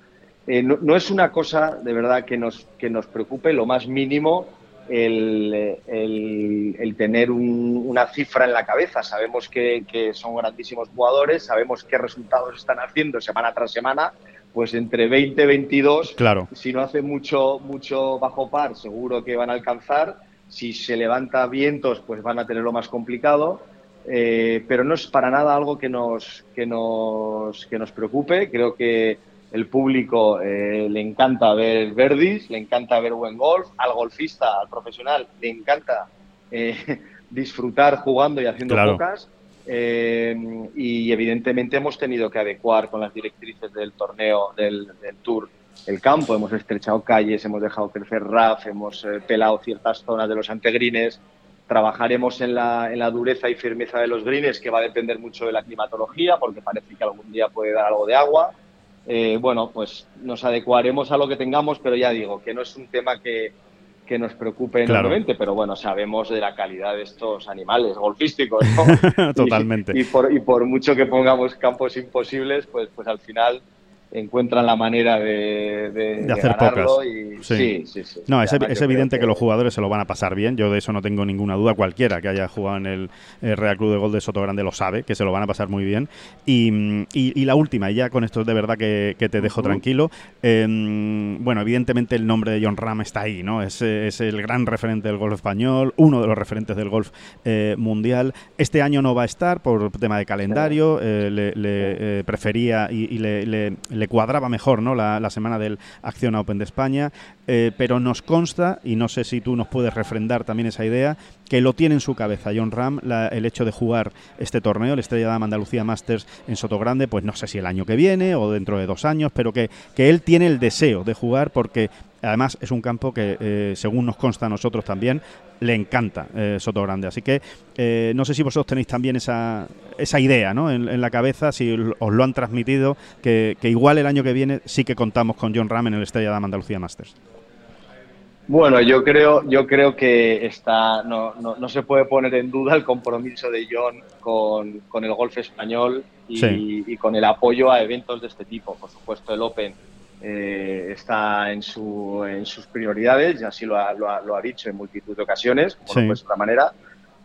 Eh, no, no es una cosa de verdad que nos, que nos preocupe lo más mínimo el, el- el tener un- una cifra en la cabeza. Sabemos que, que son grandísimos jugadores, sabemos qué resultados están haciendo semana tras semana, pues entre 20 y 22 Claro. si no hace mucho, mucho bajo par, seguro que van a alcanzar. Si se levanta vientos, pues van a tenerlo más complicado. Eh, pero no es para nada algo que nos, que nos, que nos preocupe. Creo que el público eh, le encanta ver verdis, le encanta ver buen golf. Al golfista, al profesional, le encanta eh, disfrutar jugando y haciendo Claro. pocas. Eh, y evidentemente hemos tenido que adecuar con las directrices del torneo, del, tour, el campo. Hemos estrechado calles, hemos dejado crecer RAF, hemos eh, pelado ciertas zonas de los antegrines. Trabajaremos en la, dureza y firmeza de los greens, que va a depender mucho de la climatología, porque parece que algún día puede dar algo de agua. Eh, bueno, pues nos adecuaremos a lo que tengamos, pero ya digo que no es un tema que, que nos preocupe Claro. enormemente, pero bueno, sabemos de la calidad de estos animales golfísticos. ¿no? Totalmente. Y, y por, y por mucho que pongamos campos imposibles, pues, pues al final encuentran la manera de, de, De hacer pocas. y Sí. sí, sí. No, es, evidente que... los jugadores se lo van a pasar bien. Yo de eso no tengo ninguna duda. Cualquiera que haya jugado en el, eh, Real Club de Gol de Soto Grande lo sabe, que se lo van a pasar muy bien. Y, mm, y- y la última, y ya con esto de verdad que, que te dejo tranquilo. eh, bueno, evidentemente el nombre de John Ram está ahí, ¿no? Es, es el gran referente del golf español, uno de los referentes del golf eh, mundial. Este año no va a estar por tema de calendario. eh, le le, eh, prefería y, y le, le- le cuadraba mejor, ¿no? La, semana del Acción Open de España. Eh, pero nos consta, y no sé si tú nos puedes refrendar también esa idea, que lo tiene en su cabeza John Ram el hecho de jugar este torneo, el Estrella Damm Andalucía Masters en Sotogrande, pues no sé si el año que viene o dentro de dos años, pero que, que él tiene el deseo de jugar porque además es un campo que, eh, según nos consta a nosotros también, le encanta eh, Soto Grande. Así que eh, no sé si vosotros tenéis también esa, esa idea ¿no? en, en la cabeza, si os lo han transmitido, que, que igual el año que viene sí que contamos con John Ram en el Estrella de Andalucía Masters. Bueno, yo creo, yo creo que está, no, no, no se puede poner en duda el compromiso de John con, con el golf español y, Sí. y con el apoyo a eventos de este tipo. Por supuesto, el Open eh, está en, su, en sus prioridades, y así lo ha, lo, ha, lo ha dicho en multitud de ocasiones, como Sí. no puede ser de otra manera.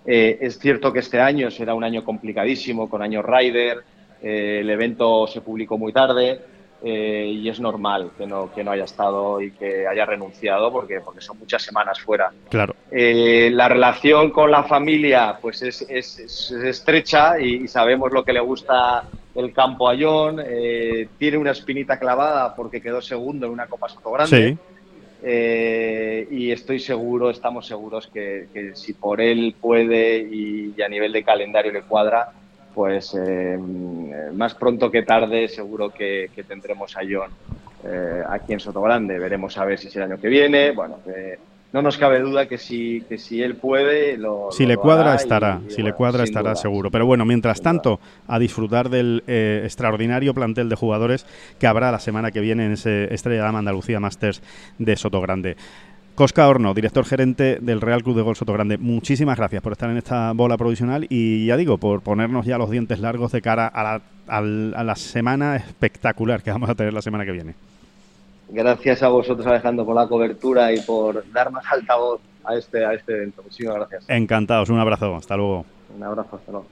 Eh, es cierto que este año será un año complicadísimo, con año Ryder, eh, el evento se publicó muy tarde, eh, y es normal que no, que no haya estado y que haya renunciado porque, porque son muchas semanas fuera. Claro. Eh, la relación con la familia pues es, es- es estrecha y, y sabemos lo que le gusta el campo a John. eh, tiene una espinita clavada porque quedó segundo en una Copa Soto Grande. Sí. Eh, y estoy seguro, estamos seguros que, que si por él puede y, a nivel de calendario le cuadra, pues eh, más pronto que tarde seguro que, que tendremos a John eh, aquí en Sotogrande. Veremos a ver si es el año que viene. Bueno, que no nos cabe duda que si, que si él puede, lo Si lo- le cuadra, estará. y, si le cuadra, estará duda. seguro. Pero bueno, mientras tanto, a disfrutar del eh, extraordinario plantel de jugadores que habrá la semana que viene en ese Estrella Dama Andalucía Masters de Sotogrande. Cosca Horno, director gerente del Real Club de Golf Sotogrande, muchísimas gracias por estar en esta bola provisional y ya digo, por ponernos ya los dientes largos de cara a la, a la semana espectacular que vamos a tener la semana que viene. Gracias a vosotros, Alejandro, por la cobertura y por dar más altavoz a este, a este evento. Muchísimas gracias. Encantados, un abrazo, hasta luego. Un abrazo, hasta luego.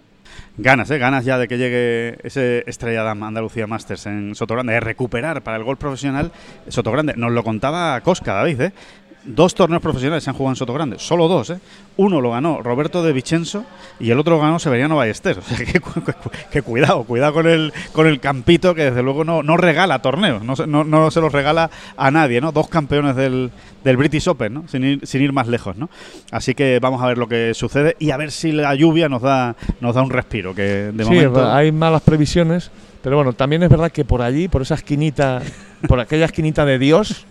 Ganas, ¿eh? Ganas ya de que llegue ese Estrella Andalucía Masters en Sotogrande, de recuperar para el golf profesional Sotogrande. Nos lo contaba Cosca, David, ¿eh? Dos torneos profesionales se han jugado en Sotogrande, solo dos, ¿eh? Uno lo ganó Roberto de Vicenzo y el otro lo ganó Severiano Ballester. O sea, que, cu- cu- que cuidado, cuidado con el, con el campito que desde luego no, no regala torneos, no, se- no, no se los regala a nadie, ¿no? Dos campeones del, del British Open, ¿no? Sin ir, sin ir más lejos, ¿no? Así que vamos a ver lo que sucede y a ver si la lluvia nos da, nos da un respiro, que de sí, momento... hay malas previsiones, pero bueno, también es verdad que por allí, por esa esquinita, por aquella esquinita de Dios,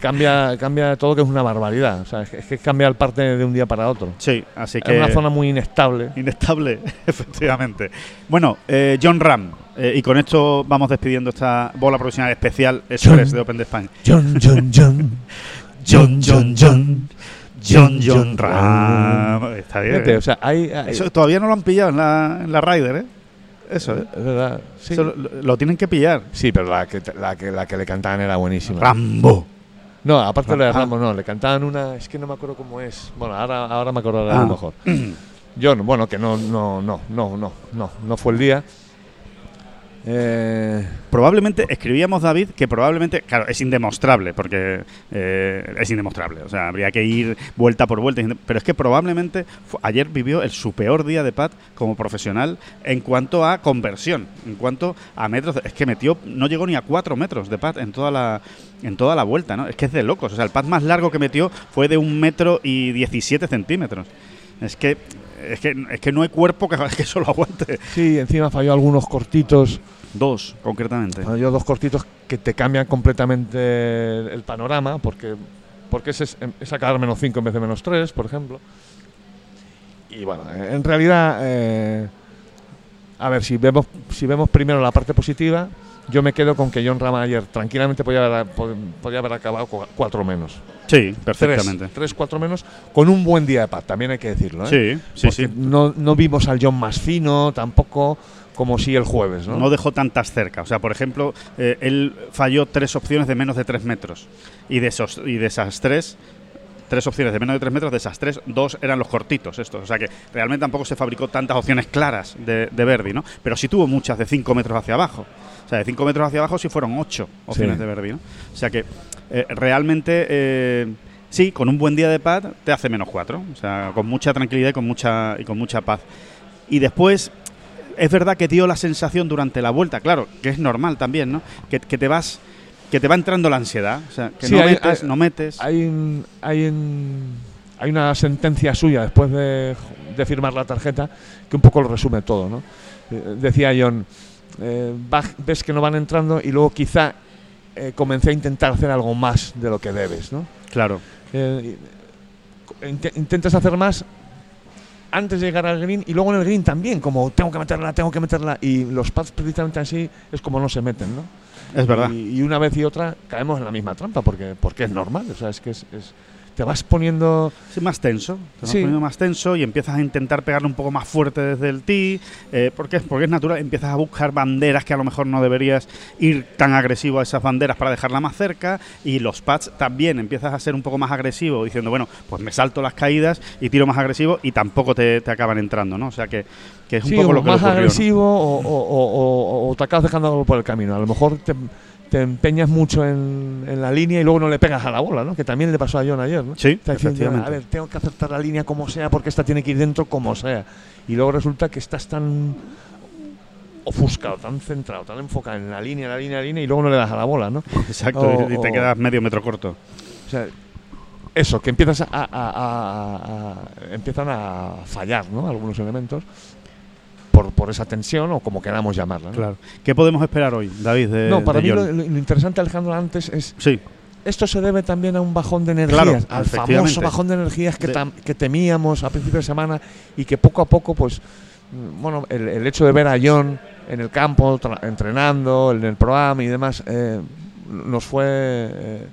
cambia, cambia todo que es una barbaridad. O sea, es que, es cambia el parte de un día para otro. Sí, así Es que... una zona muy inestable. Inestable, efectivamente. Bueno, eh, John Ram, eh, y con esto vamos despidiendo esta bola profesional especial Express de Open de España. John, John, John. John, John, John. John, John Ram. Está bien. Fíjate, o sea, hay, hay- Eso todavía no lo han pillado en la, en la Ryder, ¿eh? Eso, ¿eh? es verdad. Sí, Eso lo, lo tienen que pillar. Sí, pero la que, la, que, la que le cantaban era buenísima. Rambo. No, aparte de la de Ah. Rambo, no, le cantaban una. Es que no me acuerdo cómo es. Bueno, ahora, ahora me acordaré Ah. a lo mejor. John, bueno, que no, no, no, no, no, no, no fue el día. Eh, Probablemente, escribíamos David, que probablemente, claro, es indemostrable, porque eh, es indemostrable, o sea, habría que ir vuelta por vuelta, pero es que probablemente ayer vivió el su peor día de Pat como profesional en cuanto a conversión, en cuanto a metros, es que metió, no llegó ni a cuatro metros de Pat en toda la en toda la vuelta, ¿no? Es que es de locos, o sea, el Pat más largo que metió fue de un metro y 17 centímetros. Es que, es que, es que no hay cuerpo que, que eso lo aguante. sí, encima falló algunos cortitos. Dos, concretamente. Falló dos cortitos que te cambian completamente el, panorama, porque, porque es, es, es sacar menos 5 en vez de menos 3, por ejemplo. Y bueno, eh, en realidad, eh, a ver, si vemos, si vemos primero la parte positiva, yo me quedo con que John Rama ayer tranquilamente podía haber, pod- podía haber acabado cuatro menos. Sí, Tres, perfectamente. tres, cuatro menos, con un buen día de paz, también hay que decirlo. ¿eh? Sí, sí, Porque sí. No, no vimos al John más fino tampoco como si el jueves, ¿no? ¿no? dejó tantas cerca. O sea, por ejemplo, eh, él falló tres opciones de menos de tres metros. Y de, esos, y de esas tres, tres opciones de menos de tres metros, de esas tres, dos eran los cortitos estos. O sea que realmente tampoco se fabricó tantas opciones claras de, de Verdi, ¿no? Pero sí tuvo muchas de cinco metros hacia abajo. O sea, de cinco metros hacia abajo sí fueron ocho opciones Sí. de Verdi, ¿no? O sea que eh, realmente... eh, Sí, con un buen día de paz te hace menos cuatro. O sea, con mucha tranquilidad y con mucha, y con mucha paz. Y después, es verdad que dio la sensación durante la vuelta, claro, que es normal también, ¿no? Que, que te vas, que te va entrando la ansiedad, o sea, que Sí, no hay- metes, hay- no metes. Hay, un- hay, un- hay una sentencia suya después de, de firmar la tarjeta que un poco lo resume todo, ¿no? Eh, decía John, eh, va- ves que no van entrando y luego quizá eh, comencé a intentar hacer algo más de lo que debes, ¿no? Claro, Eh, inte- intentes hacer más antes de llegar al green y luego en el green también, como tengo que meterla, tengo que meterla. Y los pads precisamente así es como no se meten, ¿no? Es verdad. Y, y una vez y otra caemos en la misma trampa, porque, porque es normal. O sea, es que es, es- te vas poniendo. Sí, más tenso. Te vas Sí. poniendo más tenso y empiezas a intentar pegarle un poco más fuerte desde el tee. Eh, porque, porque es natural. Empiezas a buscar banderas que a lo mejor no deberías ir tan agresivo a esas banderas para dejarla más cerca. Y los pads también empiezas a ser un poco más agresivo, diciendo, bueno, pues me salto las caídas y tiro más agresivo y tampoco te, te acaban entrando, ¿no? O sea que, que es un sí, poco o lo que más ocurrió, ¿no? agresivo o, o- o- o- o te acabas dejando algo por el camino. A lo mejor te, te empeñas mucho en, en la línea y luego no le pegas a la bola, ¿no? Que también le pasó a John ayer, ¿no? Sí, Está diciendo, a ver, tengo que acertar la línea como sea porque esta tiene que ir dentro como sea. Y luego resulta que estás tan ofuscado, tan centrado, tan enfocado en la línea, la línea, la línea y luego no le das a la bola, ¿no? Exacto, O- y te quedas medio metro corto. O sea, eso, que empiezas a- a- a- empiezan a fallar, ¿no? Algunos elementos por, por esa tensión o como queramos llamarla. ¿no? Claro. ¿Qué podemos esperar hoy, David? De, No, para de mí lo, lo- interesante, Alejandro, antes es. Sí, Esto se debe también a un bajón de energías, Claro, al famoso bajón de energías que, De- tam- que temíamos a principio de semana y que poco a poco, pues, mm, bueno, el, el hecho de ver a John en el campo, entrenando, en el programa y demás, eh, nos fue. eh,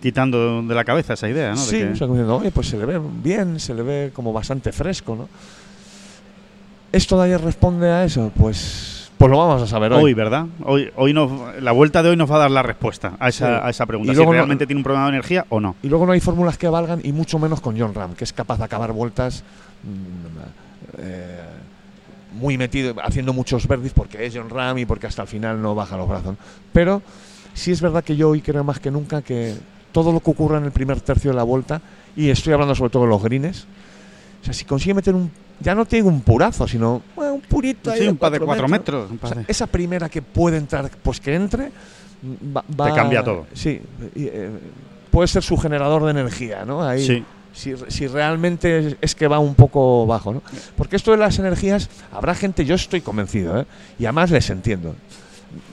quitando de la cabeza esa idea, ¿no? De sí, que- o sea, diciendo, oye, pues se le ve bien, se le ve como bastante fresco, ¿no? ¿Esto de ayer responde a eso? Pues, pues lo vamos a saber hoy. Hoy, ¿verdad? Hoy, hoy nos, la vuelta de hoy nos va a dar la respuesta a esa, Sí. a esa pregunta. Y si no- realmente tiene un problema de energía o no. Y luego no hay fórmulas que valgan, y mucho menos con John Ram, que es capaz de acabar vueltas mm, eh, muy metido, haciendo muchos verdis porque es John Ram y porque hasta el final no baja los brazos. Pero sí es verdad que yo hoy creo más que nunca que todo lo que ocurra en el primer tercio de la vuelta, y estoy hablando sobre todo de los greens, o sea, si consigue meter un, ya no te digo un purazo, sino bueno, un purito ahí Sí, un par de cuatro metros. un o par sea, de- esa primera que puede entrar, pues que entre, mm, va, va- cambia todo. Sí, eh, puede ser su generador de energía, ¿no? Ahí, Sí. si, si realmente es, es que va un poco bajo, ¿no? Porque esto de las energías, habrá gente, yo estoy convencido, ¿eh? Y además les entiendo.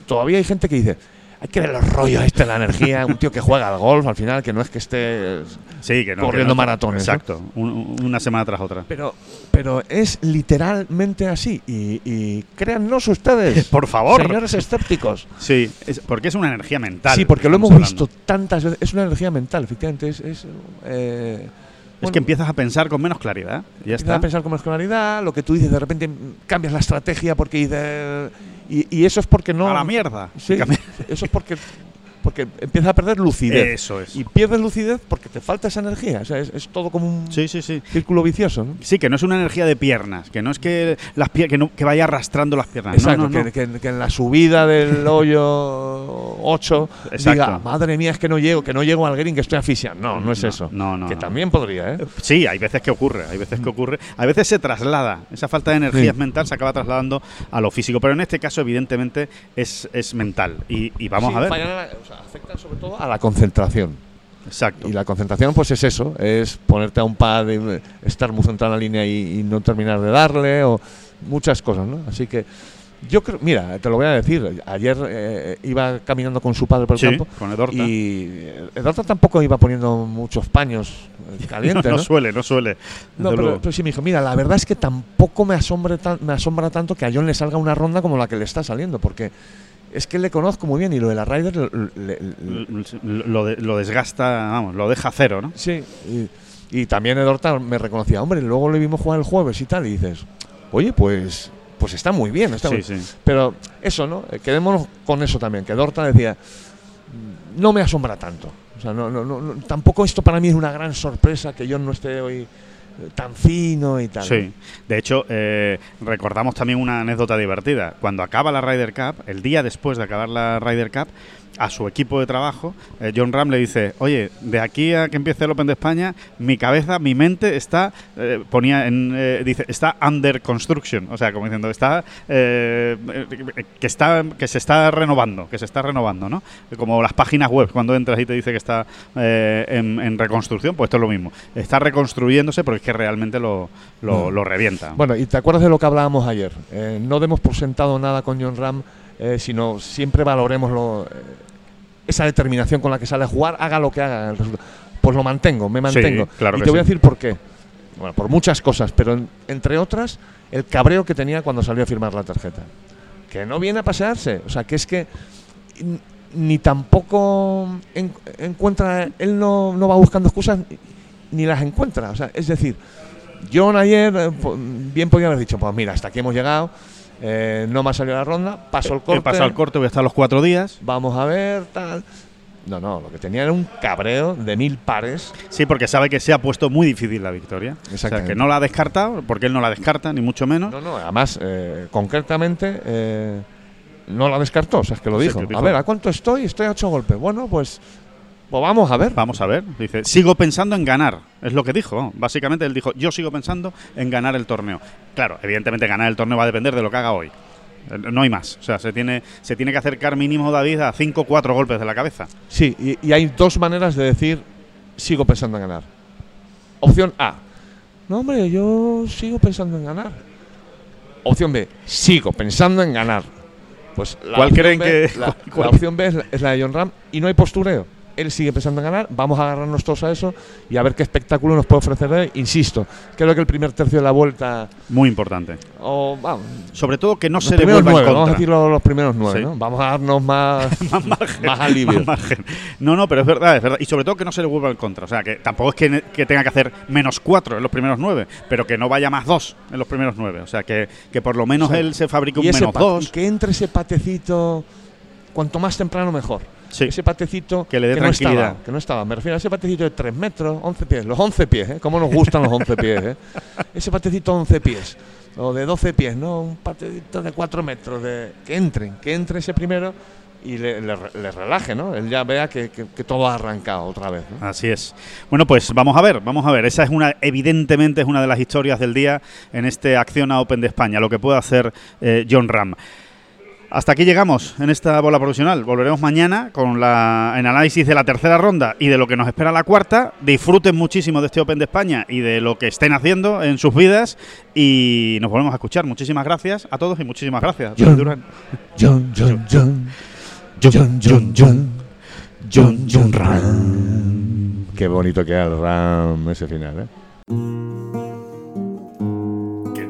Todavía hay gente que dice, hay que ver los rollos este de la energía, un tío que juega al golf al final, que no es que esté... Sí, que no. que corriendo no- maratones, ¿no? Exacto. un- una semana tras otra. Pero, pero es literalmente así. Y, y créannos ustedes, Por favor. señores escépticos. Sí, es- porque es una energía mental. Sí, porque lo hemos hablando. visto tantas veces. Es una energía mental, efectivamente. Es, es, eh, Es que empiezas a pensar con menos claridad. Ya empiezas está. a pensar con más claridad. Lo que tú dices, de repente cambias la estrategia porque. Y, y eso es porque no. A la mierda. Sí, eso es porque. Porque empiezas a perder lucidez. Eso es. Y pierdes lucidez porque te falta esa energía. O sea, es, es todo como un Sí, sí, sí. círculo vicioso. ¿no? Sí, que no es una energía de piernas, que no es que las pier- que, no- que vaya arrastrando las piernas. Exacto, no. Que, que- que en la subida del hoyo 8 Exacto. diga, madre mía, es que no llego, que no llego al green, que estoy asfixiado. No, no es eso. no, no, que también podría, ¿eh? Sí, hay veces que ocurre, hay veces que ocurre. A veces se traslada, esa falta de energía es mental se acaba trasladando a lo físico, pero en este caso evidentemente es, es mental. Y, y vamos a ver. o sea, afectan sobre todo a la concentración. Exacto. Y la concentración, pues es eso: es ponerte a un pad, estar muy centrado en la línea y, y no terminar de darle, o muchas cosas, ¿no? Así que yo creo, mira, te lo voy a decir: ayer eh, iba caminando con su padre por el Sí, campo. con Edorta. Y Edorta tampoco iba poniendo muchos paños eh, no, calientes, no ¿no? suele, no suele. No, pero, pero sí me dijo, mira, la verdad es que tampoco me, asombre tan- me asombra tanto que a John le salga una ronda como la que le está saliendo, porque es que le conozco muy bien y lo de la Ryder le- lo, de- lo desgasta, vamos, lo deja cero, ¿no? sí. Y, y también Edorta me reconocía, hombre, luego le vimos jugar el jueves y tal, y dices, oye, pues, pues está muy bien, está Sí, muy- sí. Pero eso, ¿no? Eh, Quedémonos con eso también, que Edorta decía, "Mm, no me asombra tanto. O sea, no, no, no, tampoco esto para mí es una gran sorpresa que John no esté hoy tan fino y tal. Sí, de hecho, eh, recordamos también una anécdota divertida. Cuando acaba la Ryder Cup, el día después de acabar la Ryder Cup, a su equipo de trabajo, eh, John Ram le dice, oye, de aquí a que empiece el Open de España, mi cabeza, mi mente está, eh, ponía en, eh, dice, está under construction, o sea, como diciendo, está, que está, que se está renovando, que se está renovando, ¿no? Como las páginas web, cuando entras y te dice que está en, en reconstrucción, pues esto es lo mismo, está reconstruyéndose porque es que realmente lo, lo, Mm. lo revienta. Bueno, y te acuerdas de lo que hablábamos ayer. No demos por sentado nada con John Ram, sino siempre valoremos lo, esa determinación con la que sale a jugar, haga lo que haga. el resultado. pues lo mantengo, me mantengo. claro y te voy a decir por qué. Bueno, por muchas cosas, pero en- entre otras, el cabreo que tenía cuando salió a firmar la tarjeta. Que no viene a pasearse. O sea, que es que ni tampoco en- encuentra, él no, no va buscando excusas ni- las encuentra. O sea, es decir, John ayer eh, bien podía haber dicho, pues mira, hasta aquí hemos llegado, eh, no me ha salido la ronda, paso el corte, He pasado el corte, voy a estar los cuatro días. vamos a ver, tal. No, no, lo que tenía era un cabreo de mil pares. Sí, porque sabe que se ha puesto muy difícil la victoria. O sea, que no la ha descartado, porque él no la descarta, ni mucho menos. No, no, además, eh, concretamente, eh, no la descartó, o sea, es que lo Sí, dijo. que dijo. A ver, ¿a cuánto estoy? Estoy a ocho golpes. Bueno, pues, pues vamos a ver. Vamos a ver. Dice, sigo pensando en ganar. Es lo que dijo. Básicamente él dijo, yo sigo pensando en ganar el torneo. Claro, evidentemente ganar el torneo va a depender de lo que haga hoy. Eh, No hay más. O sea, se tiene, se tiene que acercar mínimo David a 5 o 4 golpes de la cabeza. Sí, y, y hay dos maneras de decir sigo pensando en ganar. Opción A. No, hombre, yo sigo pensando en ganar. Opción B. Sigo pensando en ganar. Pues la ¿Cuál creen B- que- La, cuál- la opción B es la, es la de John Ram y no hay postureo. Él sigue pensando en ganar, vamos a agarrarnos todos a eso y a ver qué espectáculo nos puede ofrecer. Insisto, creo que el primer tercio de la vuelta, Muy importante. o vamos, Sobre todo que no se le vuelva nueve, en vamos a contra. decirlo los primeros nueve, Sí. ¿no? Vamos a darnos más, más, alivio. Más margen. No, no, pero es verdad, es verdad. Y sobre todo que no se le vuelva en contra. O sea, que tampoco es que, tenga que hacer menos 4 en los primeros 9, pero que no vaya más 2 en los primeros 9. O sea, que, que por lo menos O sea, él se fabrique un menos 2. y que entre ese patecito cuanto más temprano mejor. Sí. Ese patecito Que le dé no tranquilidad. estaba, que no estaba. Me refiero a ese patecito de 3 metros, 11 pies. Los 11 pies, ¿eh? ¿Cómo nos gustan los 11 pies, eh? Ese patecito de 11 pies. O de 12 pies, ¿no? Un patecito de 4 metros. De, que entren, que entre ese primero y le, le- le relaje, ¿no? Él ya vea que, que- que todo ha arrancado otra vez. ¿no? Así es. Bueno, pues vamos a ver, vamos a ver. Esa es una, evidentemente, es una de las historias del día en este Acciona Open de España, lo que puede hacer eh, John Ram. Hasta aquí llegamos en esta bola profesional. Volveremos mañana con la, el análisis de la tercera ronda y de lo que nos espera la cuarta. Disfruten muchísimo de este Open de España y de lo que estén haciendo en sus vidas. Y nos volvemos a escuchar. Muchísimas gracias a todos y muchísimas gracias. John. Durán. John, John, John. John, John, John. John, John Ram. Qué bonito queda el RAM ese final, ¿eh?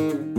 Mm-hmm.